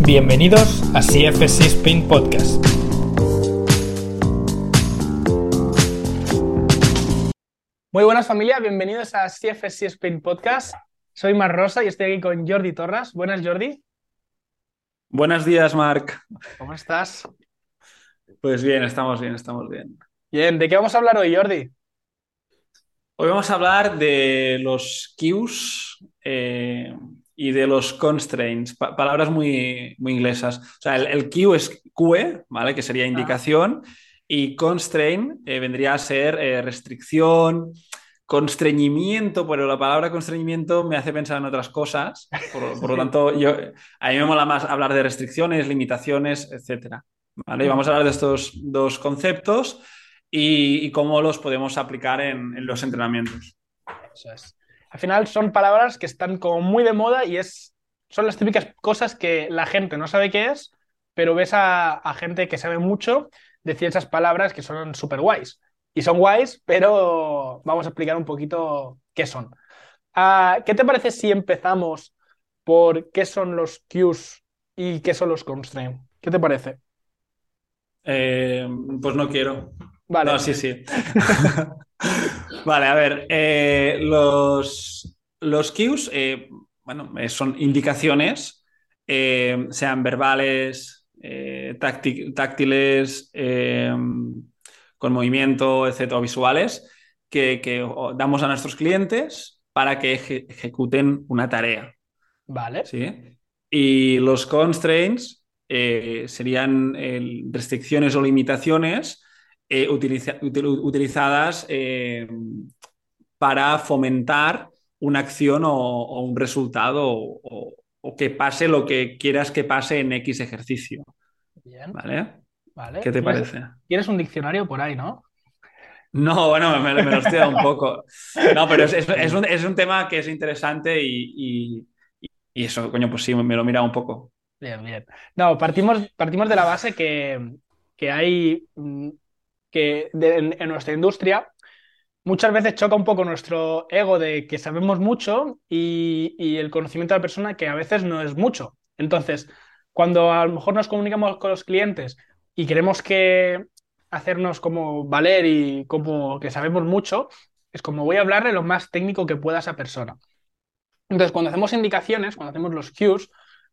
Bienvenidos a CFC Spin Podcast. Muy buenas familia, bienvenidos a CFC Spin Podcast. Soy Mar Rosa y estoy aquí con Jordi Torras. Buenas Jordi. Buenos días, Marc. ¿Cómo estás? Pues bien, estamos bien, estamos bien. Bien, ¿de qué vamos a hablar hoy, Jordi? Hoy vamos a hablar de los cues eh, y de los constraints, palabras muy, muy inglesas. O sea, el, el cue es QE, ¿vale? Que sería indicación, y constraint eh, vendría a ser eh, restricción, constreñimiento, pero la palabra constreñimiento me hace pensar en otras cosas. Por, lo tanto, yo, a mí me mola más hablar de restricciones, limitaciones, etc. ¿vale? Y vamos a hablar de estos dos conceptos y, cómo los podemos aplicar en, en los entrenamientos. Eso es al final son palabras que están como muy de moda y es, son las típicas cosas que la gente no sabe qué es, pero ves a, gente que sabe mucho decir esas palabras que son súper guays. Y son guays, pero vamos a explicar un poquito qué son. Ah, ¿Qué te parece si empezamos por qué son los cues y qué son los constraints? ¿Qué te parece? Eh, pues no quiero. Vale. No, sí, sí. vale, a ver. Eh, los, los cues, eh, bueno, eh, son indicaciones, sean verbales, táctiles, con movimiento, etcétera, visuales, que, damos a nuestros clientes para que ejecuten una tarea. Vale. ¿Sí? Y los constraints serían restricciones o limitaciones eh, utilizadas eh, para fomentar una acción o, un resultado o, que pase lo que quieras que pase en X ejercicio. Bien. ¿Vale? vale. ¿Qué te parece? Tienes un diccionario por ahí, ¿no? No, bueno, me, lo estoy dando un poco. No, pero es, un, tema que es interesante y, eso, coño, pues sí, me lo mira un poco. Bien, bien. No, partimos, partimos de la base que, que hay que en, nuestra industria muchas veces choca un poco nuestro ego de que sabemos mucho y, el conocimiento de la persona que a veces no es mucho. Entonces, cuando a lo mejor nos comunicamos con los clientes y queremos que hacernos como valer y como que sabemos mucho, es como voy a hablarle lo más técnico que pueda a esa persona. Entonces, cuando hacemos indicaciones, cuando hacemos los cues,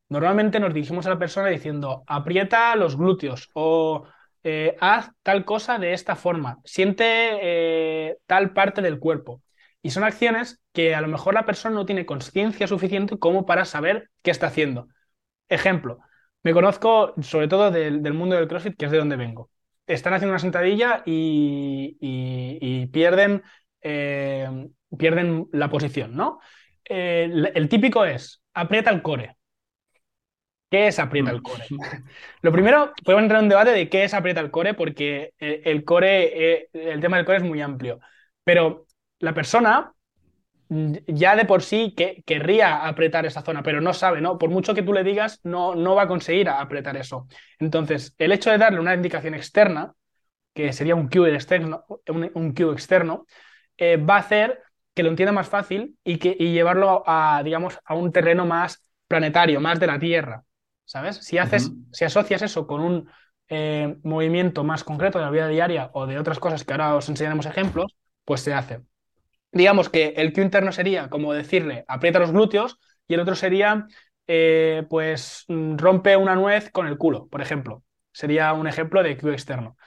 normalmente nos dirigimos a la persona diciendo aprieta los glúteos o eh, haz tal cosa de esta forma, siente eh, tal parte del cuerpo. Y son acciones que a lo mejor la persona no tiene conciencia suficiente como para saber qué está haciendo. Ejemplo, me conozco sobre todo del, mundo del CrossFit, que es de donde vengo. Están haciendo una sentadilla y, pierden, eh, pierden la posición, ¿no? el típico es, aprieta el core. ¿Qué es aprieta el core? Lo primero, podemos entrar en un debate de qué es aprieta el core, porque el core, eh, el tema del core es muy amplio. Pero la persona ya de por sí que, querría apretar esa zona, pero no sabe, ¿no? Por mucho que tú le digas, no, no va a conseguir apretar eso. Entonces, el hecho de darle una indicación externa, que sería un cue externo, un, cue externo eh, va a hacer que lo entienda más fácil y, que, y llevarlo a, digamos, a un terreno más planetario, más de la Tierra. ¿Sabes? Si haces, si asocias eso con un eh, movimiento más concreto de la vida diaria o de otras cosas que ahora os enseñaremos ejemplos, pues se hace. Digamos que el Q interno sería como decirle aprieta los glúteos y el otro sería eh, pues rompe una nuez con el culo, por ejemplo. Sería un ejemplo de Q externo.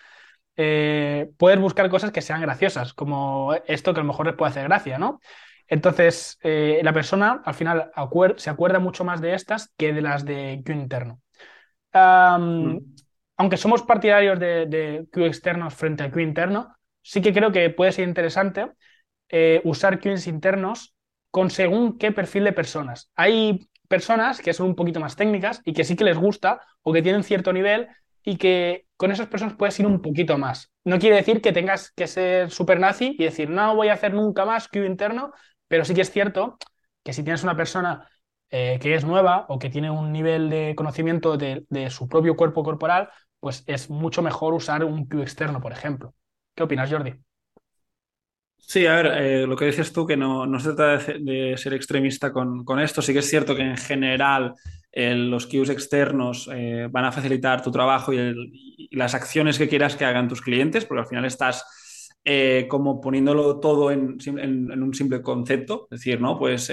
Eh, puedes buscar cosas que sean graciosas, como esto que a lo mejor les puede hacer gracia, ¿no? Entonces, eh, la persona al final se acuerda mucho más de estas que de las de Q interno. Mm. Aunque somos partidarios de, Q externos frente a Q interno, sí que creo que puede ser interesante eh, usar Qs internos con según qué perfil de personas. Hay personas que son un poquito más técnicas y que sí que les gusta o que tienen cierto nivel y que con esas personas puedes ir un poquito más. No quiere decir que tengas que ser super nazi y decir, no voy a hacer nunca más Q interno, pero sí que es cierto que si tienes una persona eh, que es nueva o que tiene un nivel de conocimiento de, su propio cuerpo corporal, pues es mucho mejor usar un Q externo, por ejemplo. ¿Qué opinas, Jordi? Sí, a ver, eh, lo que dices tú, que no, no se trata de, ser extremista con, con, esto. Sí que es cierto que en general eh, los cues externos van a facilitar tu trabajo y, las acciones que quieras que hagan tus clientes, porque al final estás eh, como poniéndolo todo en, un simple concepto. Es decir, ¿no? Pues,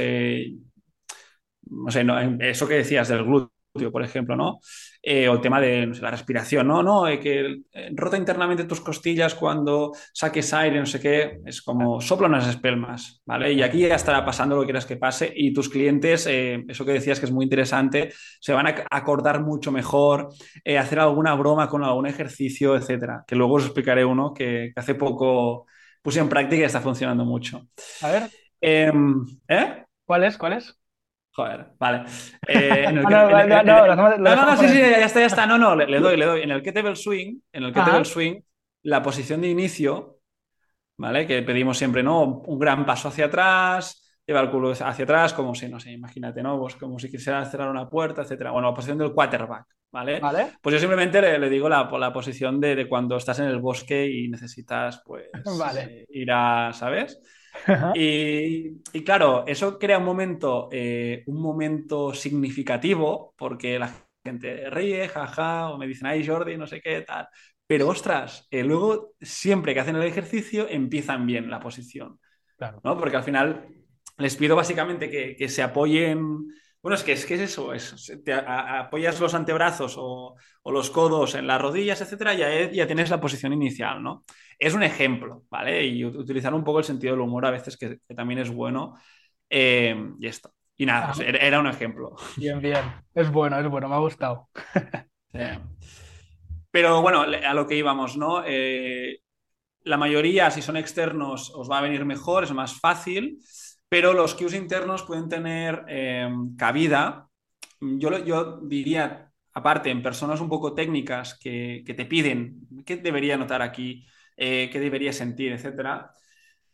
no sé, no, eso que decías del glúteo por ejemplo, ¿no? Eh, o el tema de no sé, la respiración, ¿no? No, eh, que rota internamente tus costillas cuando saques aire, no sé qué, es como sopla unas espelmas, ¿vale? Y aquí ya estará pasando lo que quieras que pase y tus clientes, eh, eso que decías que es muy interesante, se van a acordar mucho mejor, eh, hacer alguna broma con algún ejercicio, etcétera, que luego os explicaré uno que, que hace poco puse en práctica y está funcionando mucho. A ver. Em, ¿Eh? ¿Cuál es? ¿Cuál es? Joder, vale. Eh, en el que, no, no, en, no, no, no, no, sí, sí, ya está, ya está. No, no, le, le, doy, le doy. En el kettlebell swing, en el kettlebell swing, la posición de inicio, ¿vale? Que pedimos siempre, ¿no? Un gran paso hacia atrás, lleva el culo hacia atrás, como si, no sé, imagínate, ¿no? Pues como si quisiera cerrar una puerta, etcétera. Bueno, la posición del quarterback, ¿vale? ¿Vale? Pues yo simplemente le, le digo la, la posición de, de, cuando estás en el bosque y necesitas, pues, vale. eh, ir a, ¿sabes? Y, y, claro, eso crea un momento, eh, un momento significativo porque la gente ríe, jaja, o me dicen, ay Jordi, no sé qué, tal. Pero ostras, eh, luego siempre que hacen el ejercicio empiezan bien la posición. Claro. ¿no? Porque al final les pido básicamente que, que se apoyen. Bueno, es que es, que es eso, es, te a, apoyas los antebrazos o, o, los codos en las rodillas, etcétera, ya, ya tienes la posición inicial, ¿no? Es un ejemplo, ¿vale? Y utilizar un poco el sentido del humor a veces, que, que también es bueno. Eh, y esto. Y nada, ah. era, era, un ejemplo. Bien, bien. Es bueno, es bueno, me ha gustado. Sí. Pero bueno, a lo que íbamos, ¿no? Eh, la mayoría, si son externos, os va a venir mejor, es más fácil, pero los cues internos pueden tener eh, cabida. Yo, yo diría, aparte, en personas un poco técnicas que, que te piden, ¿qué debería notar aquí? Eh, qué debería sentir, etcétera.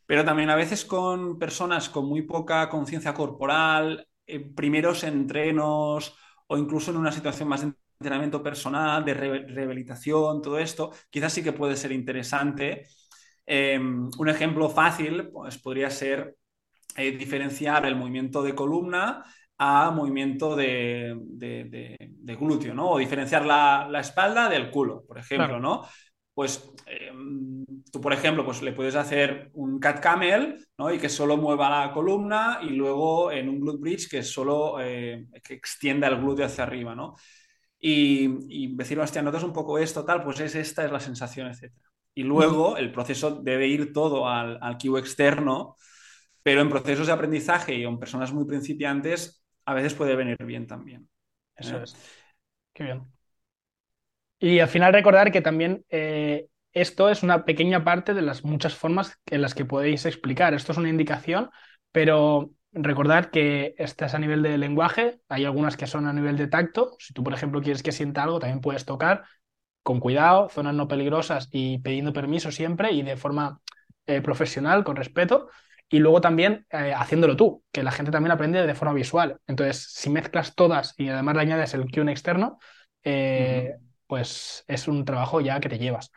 Pero también a veces con personas con muy poca conciencia corporal, eh, primeros entrenos o incluso en una situación más de entrenamiento personal, de re rehabilitación, todo esto, quizás sí que puede ser interesante. Eh, un ejemplo fácil pues, podría ser eh, diferenciar el movimiento de columna a movimiento de, de, de, de glúteo, ¿no? O diferenciar la, la, espalda del culo, por ejemplo, claro. ¿no? Pues eh, tú, por ejemplo, pues le puedes hacer un cat camel, ¿no? Y que solo mueva la columna y luego en un glute bridge que solo eh, que extienda el glúteo hacia arriba, ¿no? Y, y decir, hostia, notas un poco esto, tal, pues es esta es la sensación, etc. Y luego el proceso debe ir todo al, al cue externo, pero en procesos de aprendizaje y en personas muy principiantes a veces puede venir bien también. Eso ¿eh? es. Qué bien. Y al final recordar que también eh, esto es una pequeña parte de las muchas formas en las que podéis explicar. Esto es una indicación, pero recordar que estás a nivel de lenguaje, hay algunas que son a nivel de tacto. Si tú, por ejemplo, quieres que sienta algo, también puedes tocar con cuidado, zonas no peligrosas y pidiendo permiso siempre y de forma eh, profesional, con respeto. Y luego también eh, haciéndolo tú, que la gente también aprende de forma visual. Entonces, si mezclas todas y además le añades el cue externo, pues es un trabajo ya que te llevas.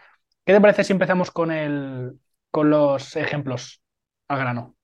¿Qué te parece si empezamos con, el, con los ejemplos al grano?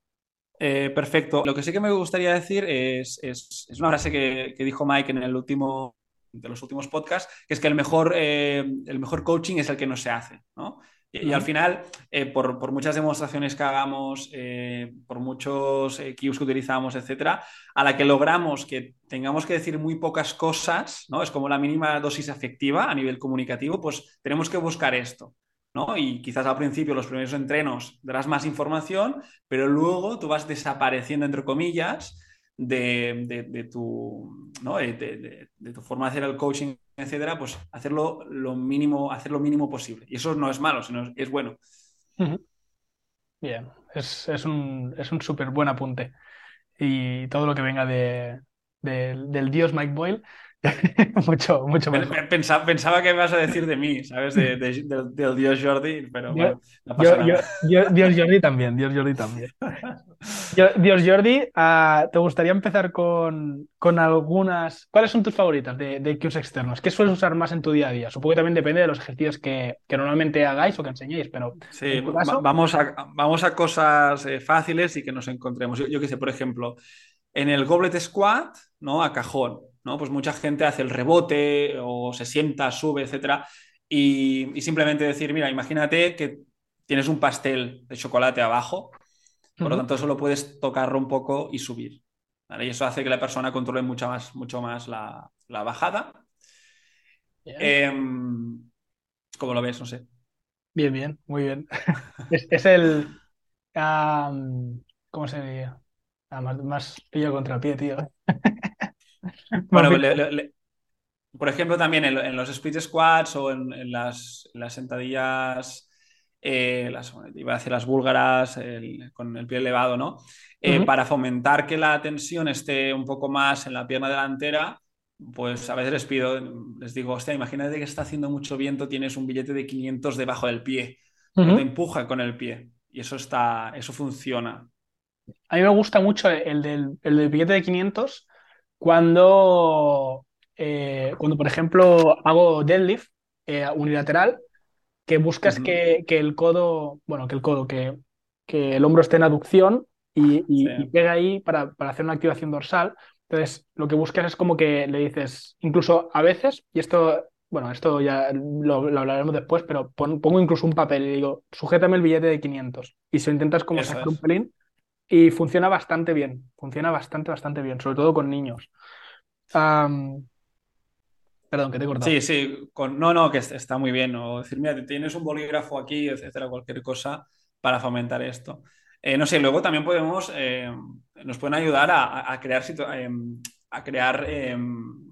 Eh, perfecto. Lo que sí que me gustaría decir es, es, es una frase que, que, dijo Mike en el último de los últimos podcasts, que es que el mejor, eh, el mejor coaching es el que no se hace, ¿no? Y, y al final, eh, por, por, muchas demostraciones que hagamos, eh, por muchos eh, cues que utilizamos, etcétera, a la que logramos que tengamos que decir muy pocas cosas, ¿no? Es como la mínima dosis afectiva a nivel comunicativo, pues tenemos que buscar esto. ¿no? Y quizás al principio, los primeros entrenos, darás más información, pero luego tú vas desapareciendo, entre comillas, de, de, tu, ¿no? de, de, tu forma de hacer el coaching, etcétera, pues hacerlo lo mínimo, hacer lo mínimo posible. Y eso no es malo, sino es bueno. Bien, es, es un, es un súper buen apunte. Y todo lo que venga de, del dios Mike Boyle. mucho, mucho mejor. Pensaba, pensaba, que ibas a decir de mí, ¿sabes? De, de, de, del Dios Jordi, pero bueno, no pasa yo, nada. Yo, Dios Jordi también, Dios Jordi también. Dios Jordi, uh, ¿te gustaría empezar con, con, algunas... ¿Cuáles son tus favoritas de, de cues externos? ¿Qué sueles usar más en tu día a día? Supongo que también depende de los ejercicios que, que normalmente hagáis o que enseñéis, pero... Sí, vamos, a, vamos a cosas eh, fáciles y que nos encontremos. Yo, yo qué sé, por ejemplo, en el goblet squat, ¿no? A cajón, ¿no? Pues mucha gente hace el rebote o se sienta, sube, etcétera. Y, y simplemente decir, mira, imagínate que tienes un pastel de chocolate abajo, por lo tanto solo puedes tocarlo un poco y subir. ¿vale? Y eso hace que la persona controle mucho más, mucho más la, la bajada. Eh, ¿Cómo lo ves? No sé. Bien, bien, muy bien. es, es, el... Um, ¿Cómo se diría? Ah, más, más pillo contra pie, tío. bueno, le, le, por ejemplo, también en, en, los split squats o en, en las, las, sentadillas, eh, las, iba a decir las búlgaras, el, con el pie elevado, ¿no? Eh, uh -huh. Para fomentar que la tensión esté un poco más en la pierna delantera, pues a veces les pido, les digo, hostia, imagínate que está haciendo mucho viento, tienes un billete de 500 debajo del pie, uh -huh. te empuja con el pie y eso está, eso funciona. A mí me gusta mucho el del, el del billete de 500 cuando, eh, cuando por ejemplo, hago deadlift eh, unilateral, que buscas uh -huh. que, que, el codo, bueno, que el codo, que, que el hombro esté en aducción y, y, sí. y pega ahí para, para, hacer una activación dorsal. Entonces, lo que buscas es como que le dices, incluso a veces, y esto, bueno, esto ya lo, lo hablaremos después, pero pon, pongo incluso un papel y digo, sujétame el billete de 500. Y si lo intentas como Eso sacar es. un pelín, y funciona bastante bien, funciona bastante, bastante bien, sobre todo con niños. Perdón, que te he cortado. Sí, sí, con, no, no, que está muy bien. O decir, mira, tienes un bolígrafo aquí, etcétera, cualquier cosa para fomentar esto. Eh, no sé, luego también podemos, eh, nos pueden ayudar a, crear, a crear em,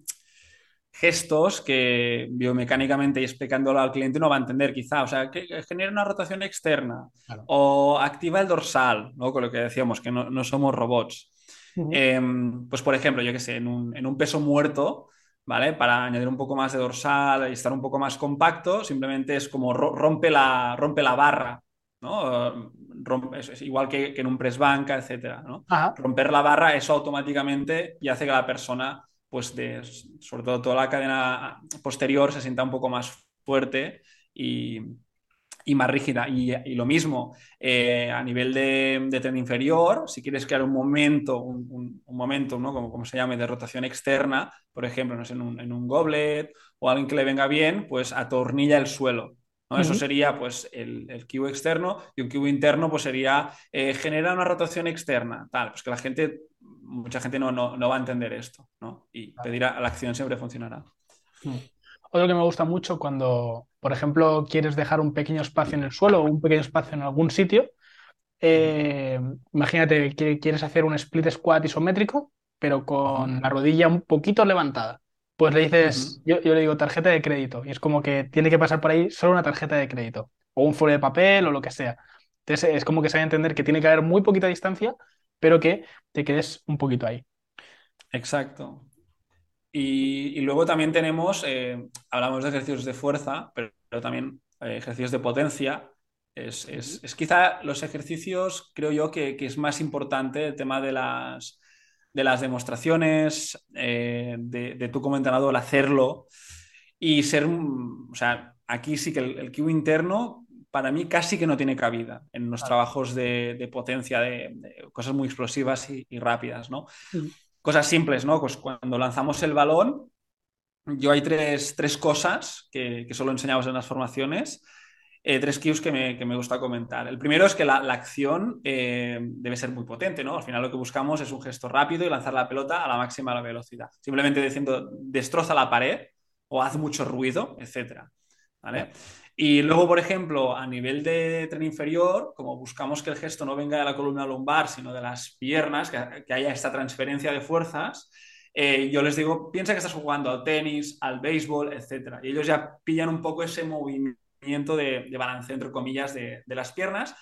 gestos que biomecánicamente y explicándolo al cliente no va a entender quizá. O sea, que genera una rotación externa claro. o activa el dorsal, ¿no? Con lo que decíamos, que no, no somos robots. Uh -huh. eh, pues por ejemplo, yo que sé, en un, en un, peso muerto, ¿vale? Para añadir un poco más de dorsal y estar un poco más compacto, simplemente es como rompe la, rompe la barra, ¿no? Rompe, es, igual que, que, en un press banca, etcétera, ¿no? Romper la barra, eso automáticamente y hace que la persona pues de, sobre todo toda la cadena posterior se sienta un poco más fuerte y, y más rígida. Y, y lo mismo, eh, a nivel de, de, tren inferior, si quieres crear un momento, un, un, un momento, ¿no? como, como, se llame, de rotación externa, por ejemplo, no sé, en, un, en un goblet o alguien que le venga bien, pues atornilla el suelo. ¿no? Uh -huh. Eso sería pues el, el Q externo y un Q interno pues sería eh, generar una rotación externa, tal, pues que la gente mucha gente no, no, no va a entender esto, ¿no? Y pedir a la acción siempre funcionará. Hmm. Otro que me gusta mucho cuando, por ejemplo, quieres dejar un pequeño espacio en el suelo o un pequeño espacio en algún sitio, eh, imagínate que quieres hacer un split squat isométrico, pero con la rodilla un poquito levantada. Pues le dices, uh -huh. yo, yo, le digo tarjeta de crédito, y es como que tiene que pasar por ahí solo una tarjeta de crédito, o un folio de papel, o lo que sea. Entonces es como que se va a entender que tiene que haber muy poquita distancia pero que te quedes un poquito ahí. Exacto. Y, y luego también tenemos, eh, hablamos de ejercicios de fuerza, pero, pero también eh, ejercicios de potencia. Es, es, es, quizá los ejercicios, creo yo, que, que, es más importante el tema de las, de las demostraciones, eh, de, de tú como entrenador hacerlo y ser, o sea, aquí sí que el, el Q interno para mí casi que no tiene cabida en los claro. trabajos de, de potencia, de, de, cosas muy explosivas y, y rápidas, ¿no? Mm. Cosas simples, ¿no? Pues cuando lanzamos el balón, yo hay tres, tres cosas que, que, solo enseñamos en las formaciones, eh, tres cues que me, que me, gusta comentar. El primero es que la, la acción eh, debe ser muy potente, ¿no? Al final lo que buscamos es un gesto rápido y lanzar la pelota a la máxima velocidad. Simplemente diciendo, destroza la pared o haz mucho ruido, etcétera. ¿Vale? Y luego, por ejemplo, a nivel de tren inferior, como buscamos que el gesto no venga de la columna lumbar, sino de las piernas, que, haya esta transferencia de fuerzas, eh, yo les digo, piensa que estás jugando al tenis, al béisbol, etc. Y ellos ya pillan un poco ese movimiento de, de balanceo, entre comillas, de, de, las piernas.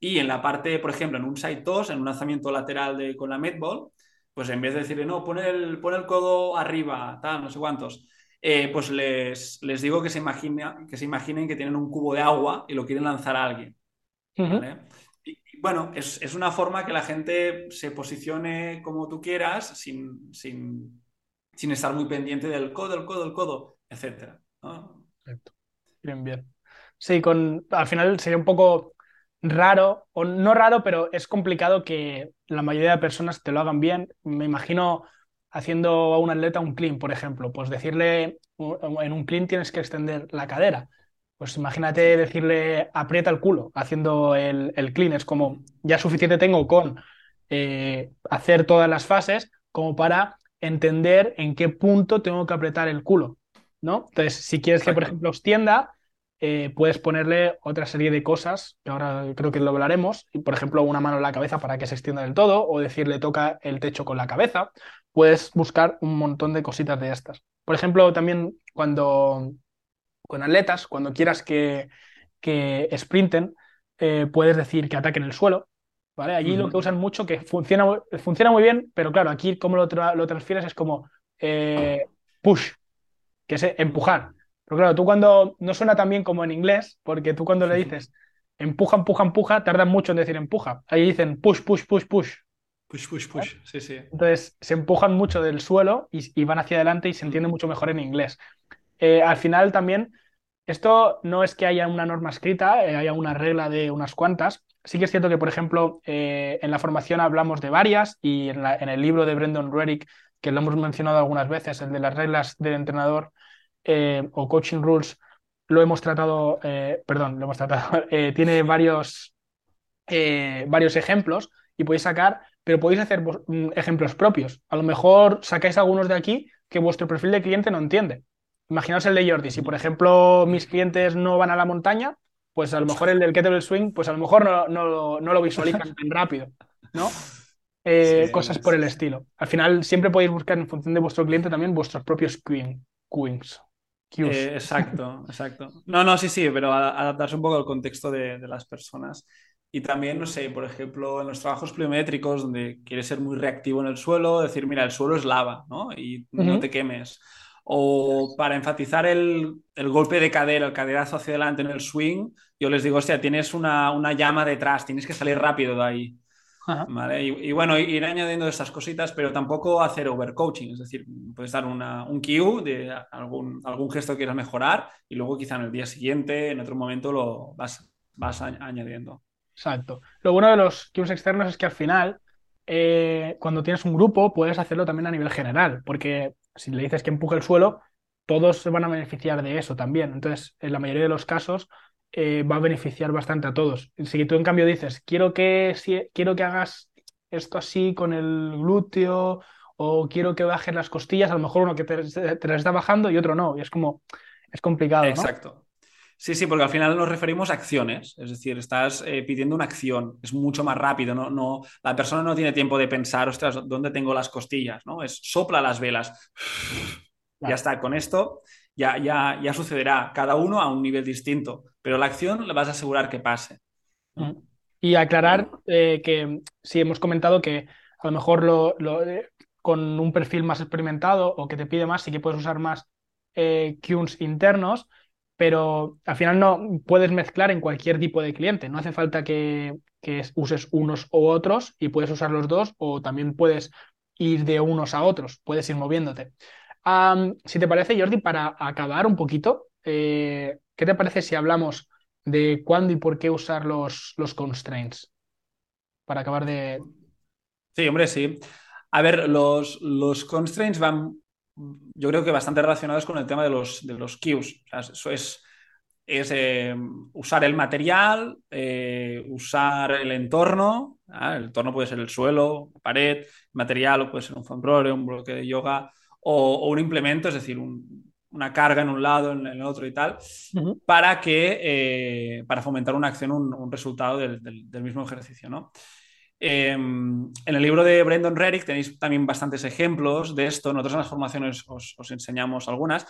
Y en la parte, por ejemplo, en un side toss, en un lanzamiento lateral de, con la medball, pues en vez de decirle, no, pon el, pon el codo arriba, tal, no sé cuántos, eh, pues les, les digo que se, imagina, que se imaginen que tienen un cubo de agua y lo quieren lanzar a alguien. ¿vale? y, bueno, es, es, una forma que la gente se posicione como tú quieras sin, sin, sin estar muy pendiente del codo, el codo, el codo, etc. ¿no? Bien, bien. Sí, con, al final sería un poco raro, o no raro, pero es complicado que la mayoría de personas te lo hagan bien. Me imagino haciendo a un atleta un clean, por ejemplo, pues decirle en un clean tienes que extender la cadera. Pues imagínate decirle aprieta el culo haciendo el, el clean. Es como ya suficiente tengo con eh, hacer todas las fases como para entender en qué punto tengo que apretar el culo. ¿no? Entonces, si quieres que, por ejemplo, extienda, eh, puedes ponerle otra serie de cosas, que ahora creo que lo hablaremos, por ejemplo, una mano en la cabeza para que se extienda del todo, o decirle toca el techo con la cabeza. Puedes buscar un montón de cositas de estas. Por ejemplo, también cuando con atletas, cuando quieras que, que sprinten, eh, puedes decir que ataquen el suelo. ¿vale? Allí lo que usan mucho, que funciona, funciona muy bien, pero claro, aquí como lo, lo transfieres es como eh, push, que es empujar. Pero claro, tú cuando no suena tan bien como en inglés, porque tú cuando le dices empuja, empuja, empuja, tardan mucho en decir empuja. Ahí dicen push, push, push, push. Push, push, push. Sí, sí. Entonces se empujan mucho del suelo y, van hacia adelante y se entiende mucho mejor en inglés. Eh, al final también, esto no es que haya una norma escrita, eh, haya una regla de unas cuantas. Sí que es cierto que, por ejemplo, eh, en la formación hablamos de varias y en, en, el libro de Brendan Reddick, que lo hemos mencionado algunas veces, el de las reglas del entrenador, eh, o Coaching Rules lo hemos tratado, eh, perdón, lo hemos tratado, eh, tiene varios, varios ejemplos y podéis sacar, pero podéis hacer mm, ejemplos propios. A lo mejor sacáis algunos de aquí que vuestro perfil de cliente no entiende. Imaginaos el de Jordi. Si, por ejemplo, mis clientes no van a la montaña, pues a lo mejor el del kettlebell swing, pues a lo mejor no, no, no lo visualizan tan rápido, ¿no? cosas por el estilo. Al final, siempre podéis buscar en función de vuestro cliente también vuestros propios queens. Eh, exacto, exacto. No, no, sí, sí, pero adaptarse un poco al contexto de, las personas. Y también, no sé, por ejemplo, en los trabajos pliométricos, donde quieres ser muy reactivo en el suelo, decir, mira, el suelo es lava, ¿no? Y no te quemes. O para enfatizar el, golpe de cadera, el caderazo hacia adelante en el swing, yo les digo, hostia, tienes una, una llama detrás, tienes que salir rápido de ahí. ¿Vale? Y, bueno, ir añadiendo estas cositas, pero tampoco hacer overcoaching, es decir, puedes dar una, un cue de algún, algún gesto que quieras mejorar y luego quizá en el día siguiente, en otro momento, lo vas, vas añadiendo. Exacto. Lo bueno de los cues externos es que al final, eh, cuando tienes un grupo, puedes hacerlo también a nivel general, porque si le dices que empuje el suelo, todos se van a beneficiar de eso también. Entonces, en la mayoría de los casos, eh, va a beneficiar bastante a todos. Si tú en cambio dices, quiero que, si, quiero que hagas esto así con el glúteo o quiero que bajes las costillas, a lo mejor uno que te, te las está bajando y otro no. Y es como, es complicado. Exacto. Sí, sí, porque al final nos referimos a acciones, es decir, estás eh, pidiendo una acción, es mucho más rápido, ¿no? no, la persona no tiene tiempo de pensar, ostras, ¿dónde tengo las costillas? ¿no? Es sopla las velas. Ya está, con esto ya, ya, ya sucederá, cada uno a un nivel distinto, pero la acción le vas a asegurar que pase. Y aclarar eh, que sí hemos comentado que a lo mejor lo, eh, con un perfil más experimentado o que te pide más, sí que puedes usar más eh, internos, pero al final no puedes mezclar en cualquier tipo de cliente. No hace falta que, que uses unos u otros y puedes usar los dos o también puedes ir de unos a otros, puedes ir moviéndote si te parece, Jordi, para acabar un poquito, eh, ¿qué te parece si hablamos de cuándo y por qué usar los, los constraints? Para acabar de... Sí, hombre, sí. A ver, los, los constraints van, yo creo que bastante relacionados con el tema de los, de los cues. eso es, es eh, usar el material, eh, usar el entorno. El entorno puede ser el suelo, pared, material, o puede ser un foam un bloque de yoga o, un implemento, es decir, una carga en un lado, en, el otro y tal, para que, eh, para fomentar una acción, un, resultado del, mismo ejercicio, ¿no? Em, en el libro de Brendan Reddick tenéis también bastantes ejemplos de esto. Nosotros en las formaciones os, os, enseñamos algunas.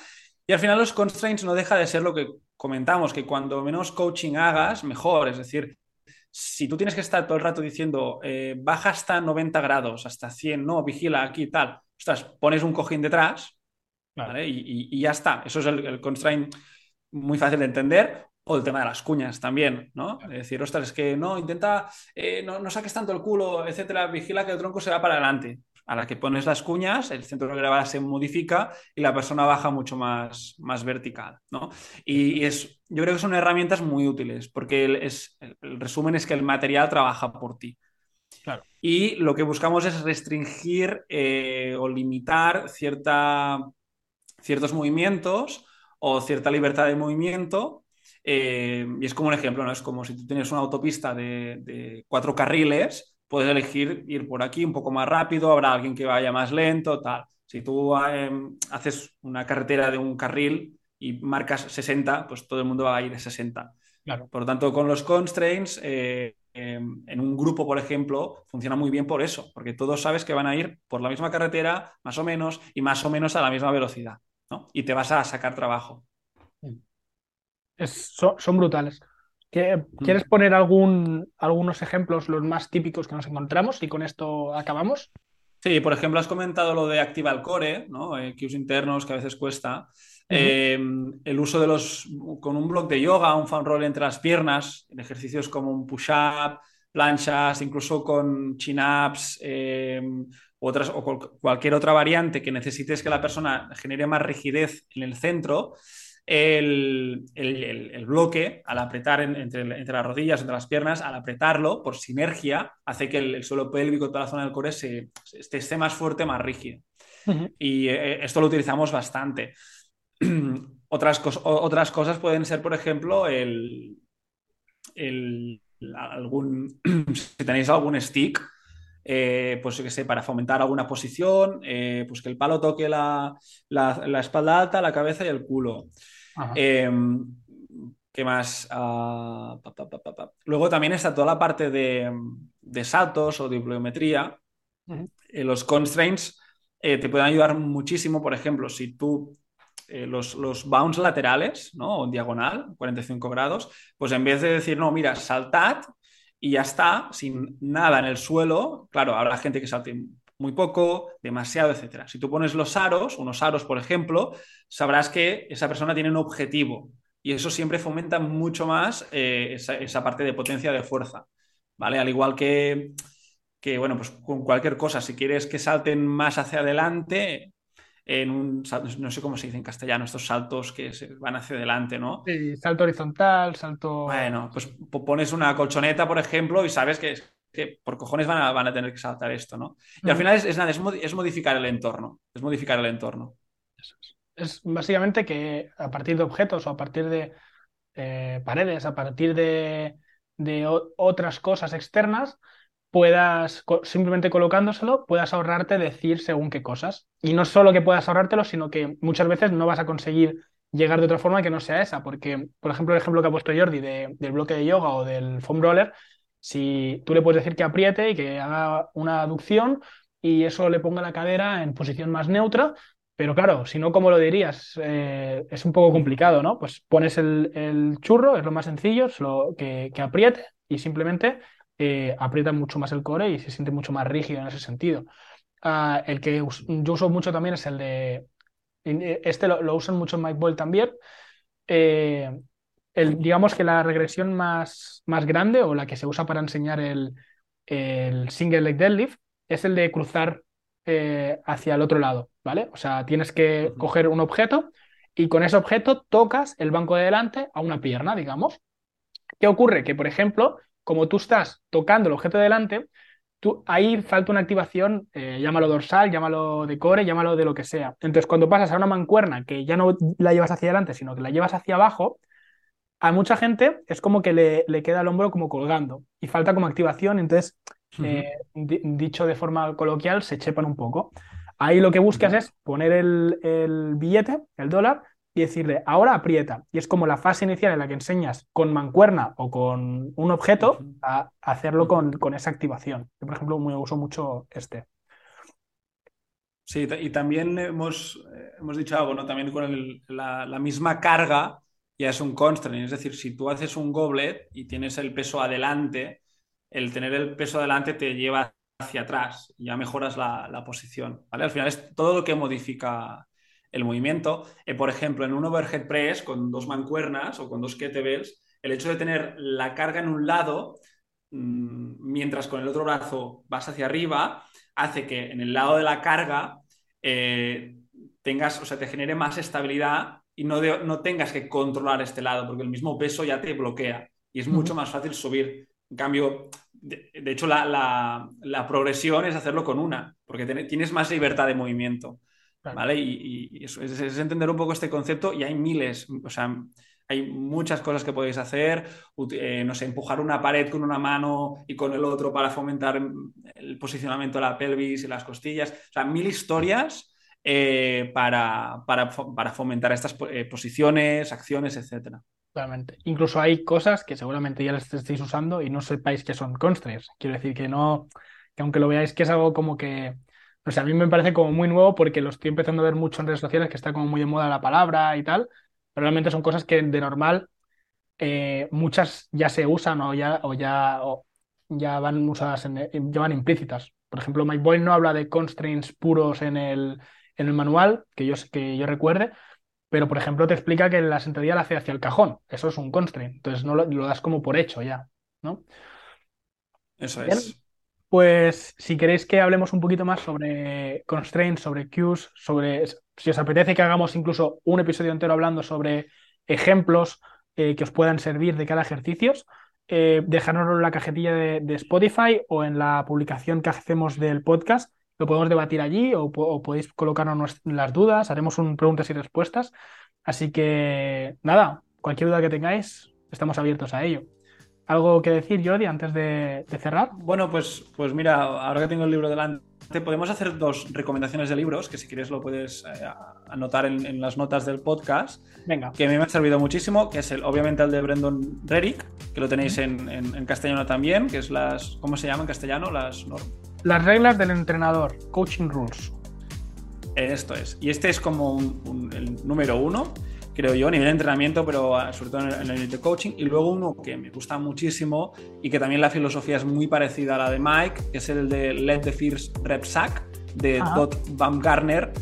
Y al final los constraints no deja de ser lo que comentamos, que cuando menos coaching hagas, mejor. Es decir, si tú tienes que estar todo el rato diciendo, eh, baja hasta 90 grados, hasta 100, no, vigila aquí y tal, ostras, pones un cojín detrás ¿vale? y, ya está. Eso es el, constraint muy fácil de entender. O el tema de las cuñas también, ¿no? Es decir, ostras, es que no, intenta, eh, no, no, saques tanto el culo, etcétera, vigila que el tronco se va para adelante a la que pones las cuñas, el centro de gravedad se modifica y la persona baja mucho más, más vertical. ¿no? Y, es, yo creo que son herramientas muy útiles porque el, es, el, resumen es que el material trabaja por ti. Claro. Y lo que buscamos es restringir eh, o limitar cierta, ciertos movimientos o cierta libertad de movimiento. Eh, y es como un ejemplo, ¿no? Es como si tú tienes una autopista de, de cuatro carriles puedes elegir ir por aquí un poco más rápido, habrá alguien que vaya más lento, tal. Si tú em, haces una carretera de un carril y marcas 60, pues todo el mundo va a ir a 60. Claro. Por lo tanto, con los constraints, eh, em, en un grupo, por ejemplo, funciona muy bien por eso, porque todos sabes que van a ir por la misma carretera, más o menos, y más o menos a la misma velocidad, ¿no? Y te vas a sacar trabajo. son brutales. ¿Quieres poner algún, algunos ejemplos, los más típicos que nos encontramos y con esto acabamos? Sí, por ejemplo, has comentado lo de activa el core, ¿no? Eh, internos que a veces cuesta. Em, el uso de los, con un block de yoga, un fan roll entre las piernas, en ejercicios como un push-up, planchas, incluso con chin-ups, em, otras, o cualquier otra variante que necesites que la persona genere más rigidez en el centro, el, bloque, al apretar entre, las rodillas, entre las piernas, al apretarlo, por sinergia, hace que el, suelo pélvico, toda la zona del core, se, esté, más fuerte, más rígido. Y eh, esto lo utilizamos bastante. otras, otras cosas pueden ser, por ejemplo, el, algún, si tenéis algún stick, eh, pues que sé, para fomentar alguna posición, eh, pues que el palo toque la, espalda alta, la cabeza y el culo. Em, ¿Qué más? Ah, Luego también está toda la parte de, saltos o de pliometría. Eh, los constraints te pueden ayudar muchísimo, por ejemplo, si tú los, los, bounds laterales, ¿no? O en diagonal, 45 grados, pues en vez de decir, no, mira, saltad, y ya está, sin nada en el suelo. Claro, habrá gente que salte muy poco, demasiado, etcétera. Si tú pones los aros, unos aros, por ejemplo, sabrás que esa persona tiene un objetivo y eso siempre fomenta mucho más eh, esa, parte de potencia de fuerza, ¿vale? Al igual que, que, bueno, pues con cualquier cosa, si quieres que salten más hacia adelante, en un, no sé cómo se dice en castellano, estos saltos que se van hacia adelante, ¿no? Sí, salto horizontal, salto... Bueno, pues pones una colchoneta, por ejemplo, y sabes que, que por cojones van a, van a, tener que saltar esto, ¿no? Y al final es, nada, es, modificar el entorno, es modificar el entorno. Es, básicamente que a partir de objetos o a partir de eh, paredes, a partir de, de otras cosas externas, puedas, simplemente colocándoselo, puedas ahorrarte decir según qué cosas. Y no solo que puedas ahorrártelo, sino que muchas veces no vas a conseguir llegar de otra forma que no sea esa, porque, por ejemplo, el ejemplo que ha puesto Jordi del bloque de yoga o del foam roller, si tú le puedes decir que apriete y que haga una aducción y eso le ponga la cadera en posición más neutra, pero claro, si no, ¿cómo lo dirías? Eh, es un poco complicado, ¿no? Pues pones el, churro, es lo más sencillo, solo que, que apriete y simplemente eh, aprieta mucho más el core y se siente mucho más rígido en ese sentido. Ah, el que yo uso mucho también es el de. Eh, este lo, usan mucho en Mike también. Eh, el, digamos que la regresión más, más grande o la que se usa para enseñar el, el single leg deadlift es el de cruzar hacia el otro lado, ¿vale? O sea, tienes que coger un objeto y con ese objeto tocas el banco de delante a una pierna, digamos. ¿Qué ocurre? Que, por ejemplo, como tú estás tocando el objeto delante, tú, ahí falta una activación, eh, llámalo dorsal, llámalo de core, llámalo de lo que sea. Entonces, cuando pasas a una mancuerna que ya no la llevas hacia adelante, sino que la llevas hacia abajo, a mucha gente es como que le, queda el hombro como colgando y falta como activación, entonces, eh, dicho de forma coloquial, se chepan un poco. Ahí lo que buscas es poner el, el billete, el dólar, y decirle, ahora aprieta. Y es como la fase inicial en la que enseñas con mancuerna o con un objeto a hacerlo con, esa activación. Yo, por ejemplo, me uso mucho este. Sí, y también hemos, eh, hemos dicho algo, ¿no? También con la, misma carga ya es un constraint. Es decir, si tú haces un goblet y tienes el peso adelante, el tener el peso delante te lleva hacia atrás, y ya mejoras la, posición, ¿vale? Al final es todo lo que modifica el movimiento. Eh, por ejemplo, en un overhead press con dos mancuernas o con dos kettlebells, el hecho de tener la carga en un lado, mm, mientras con el otro brazo vas hacia arriba, hace que en el lado de la carga eh, tengas, o sea, te genere más estabilidad y no, no tengas que controlar este lado, porque el mismo peso ya te bloquea y es mucho más fácil subir. En cambio, de, hecho, la, progresión es hacerlo con una, porque tienes más libertad de movimiento. ¿Vale? Y, eso es, entender un poco este concepto y hay miles, o sea, hay muchas cosas que podéis hacer, eh, no sé, empujar una pared con una mano y con el otro para fomentar el posicionamiento de la pelvis y las costillas, o sea, mil historias eh, para, para, fomentar estas eh, posiciones, acciones, etcétera. Claramente. Incluso hay cosas que seguramente ya las estéis usando y no sepáis que son constraints. Quiero decir que no, que aunque lo veáis que es algo como que, no sé, a mí me parece como muy nuevo porque lo estoy empezando a ver mucho en redes sociales que está como muy de moda la palabra y tal, pero realmente son cosas que de normal eh, muchas ya se usan o ya, o ya, ya van usadas, en, ya van implícitas. Por ejemplo, Mike Boyle no habla de constraints puros en el, en el manual, que yo, que yo recuerde, pero por ejemplo te explica que la sentadilla la hace hacia el cajón. Eso es un constraint. Entonces no lo, das como por hecho ya, ¿no? Eso es. Pues si queréis que hablemos un poquito más sobre constraints, sobre cues, sobre si os apetece que hagamos incluso un episodio entero hablando sobre ejemplos eh, que os puedan servir de cada ejercicio, eh, dejárnoslo en la cajetilla de, Spotify o en la publicación que hacemos del podcast lo podemos debatir allí o, podéis colocarnos las dudas, haremos un preguntas y respuestas. Así que nada, cualquier duda que tengáis, estamos abiertos a ello. ¿Algo que decir, Jordi, antes de, cerrar? Bueno, pues, pues mira, ahora que tengo el libro delante, podemos hacer dos recomendaciones de libros, que si quieres lo puedes eh, anotar en, las notas del podcast. Venga. Que a mí me ha servido muchísimo, que es el, obviamente el de Brendan Rerick, que lo tenéis en, en, castellano también, que es las, ¿cómo se llama en castellano? Las las reglas del entrenador, coaching rules. Esto es. Y este es como el número uno, creo yo, a nivel de entrenamiento, pero ah, sobre todo en el nivel de coaching. Y luego uno que me gusta muchísimo y que también la filosofía es muy parecida a la de Mike, que es el de Let the First Rep Sack, de Todd Baumgartner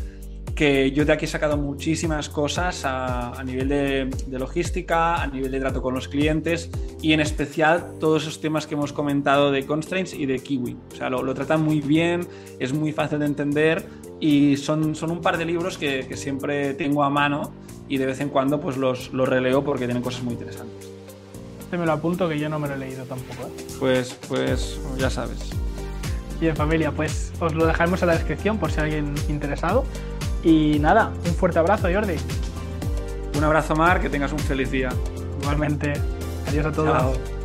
que yo de aquí he sacado muchísimas cosas a, nivel de, logística, a nivel de trato con los clientes y en especial todos esos temas que hemos comentado de constraints y de Kiwi. O sea, lo, tratan muy bien, es muy fácil de entender y son, son un par de libros que, siempre tengo a mano y de vez en cuando pues los, los releo porque tienen cosas muy interesantes. Este me lo apunto que yo no me lo he leído tampoco. ¿eh? Pues, pues ya sabes. Bien familia, pues os lo dejaremos en la descripción por si hay alguien interesado. Y nada, un fuerte abrazo, Jordi. Un abrazo, Mar, que tengas un feliz día. Igualmente. Adiós a todos.